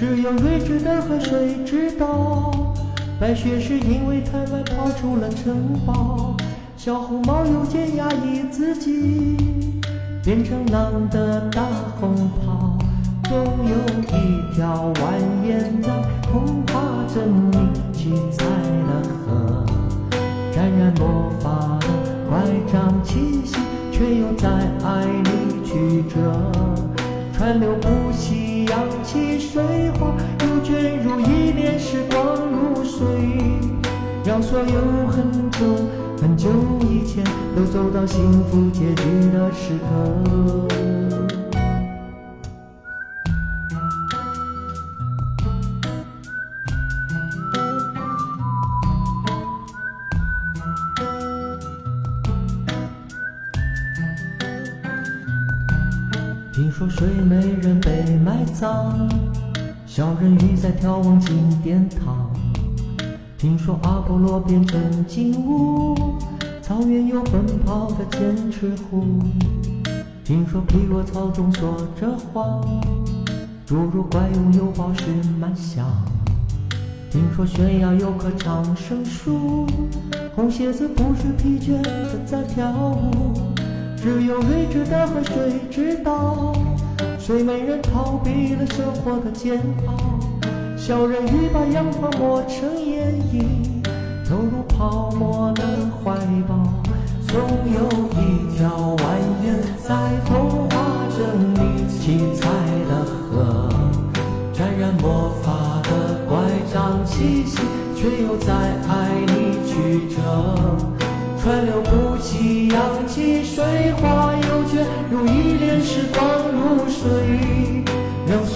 只有睿智的河水知道，白雪是因为太慢跑出了城堡。小红帽有件压抑自己，变成狼的大红袍。总有一条蜿蜒在童话镇里七彩的河，沾染魔法的乖张气息，却又在爱里曲折，川流不息。扬，卷入一帘时光如水，让所有很久很久以前都走到幸福结局的时刻。听说睡美人被埋葬，小人鱼在眺望金殿堂。听说阿波罗变成金乌，草原有奔跑的剑齿虎。听说匹诺曹中说着谎，侏儒怪物有宝石满箱。听说悬崖有棵长生树，红鞋子不知疲倦的在跳舞。只有睿智的河水知道，睡美人逃避了生活的煎熬，小人鱼把阳光磨成眼影，投入泡沫的怀抱。总有一条蜿蜒在童话镇里七彩的河，沾染魔法的乖张气息，却又在爱里曲折。川流不息，扬起水花，又卷入一帘时光，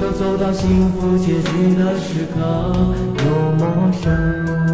都走到幸福结局的时刻，又陌生。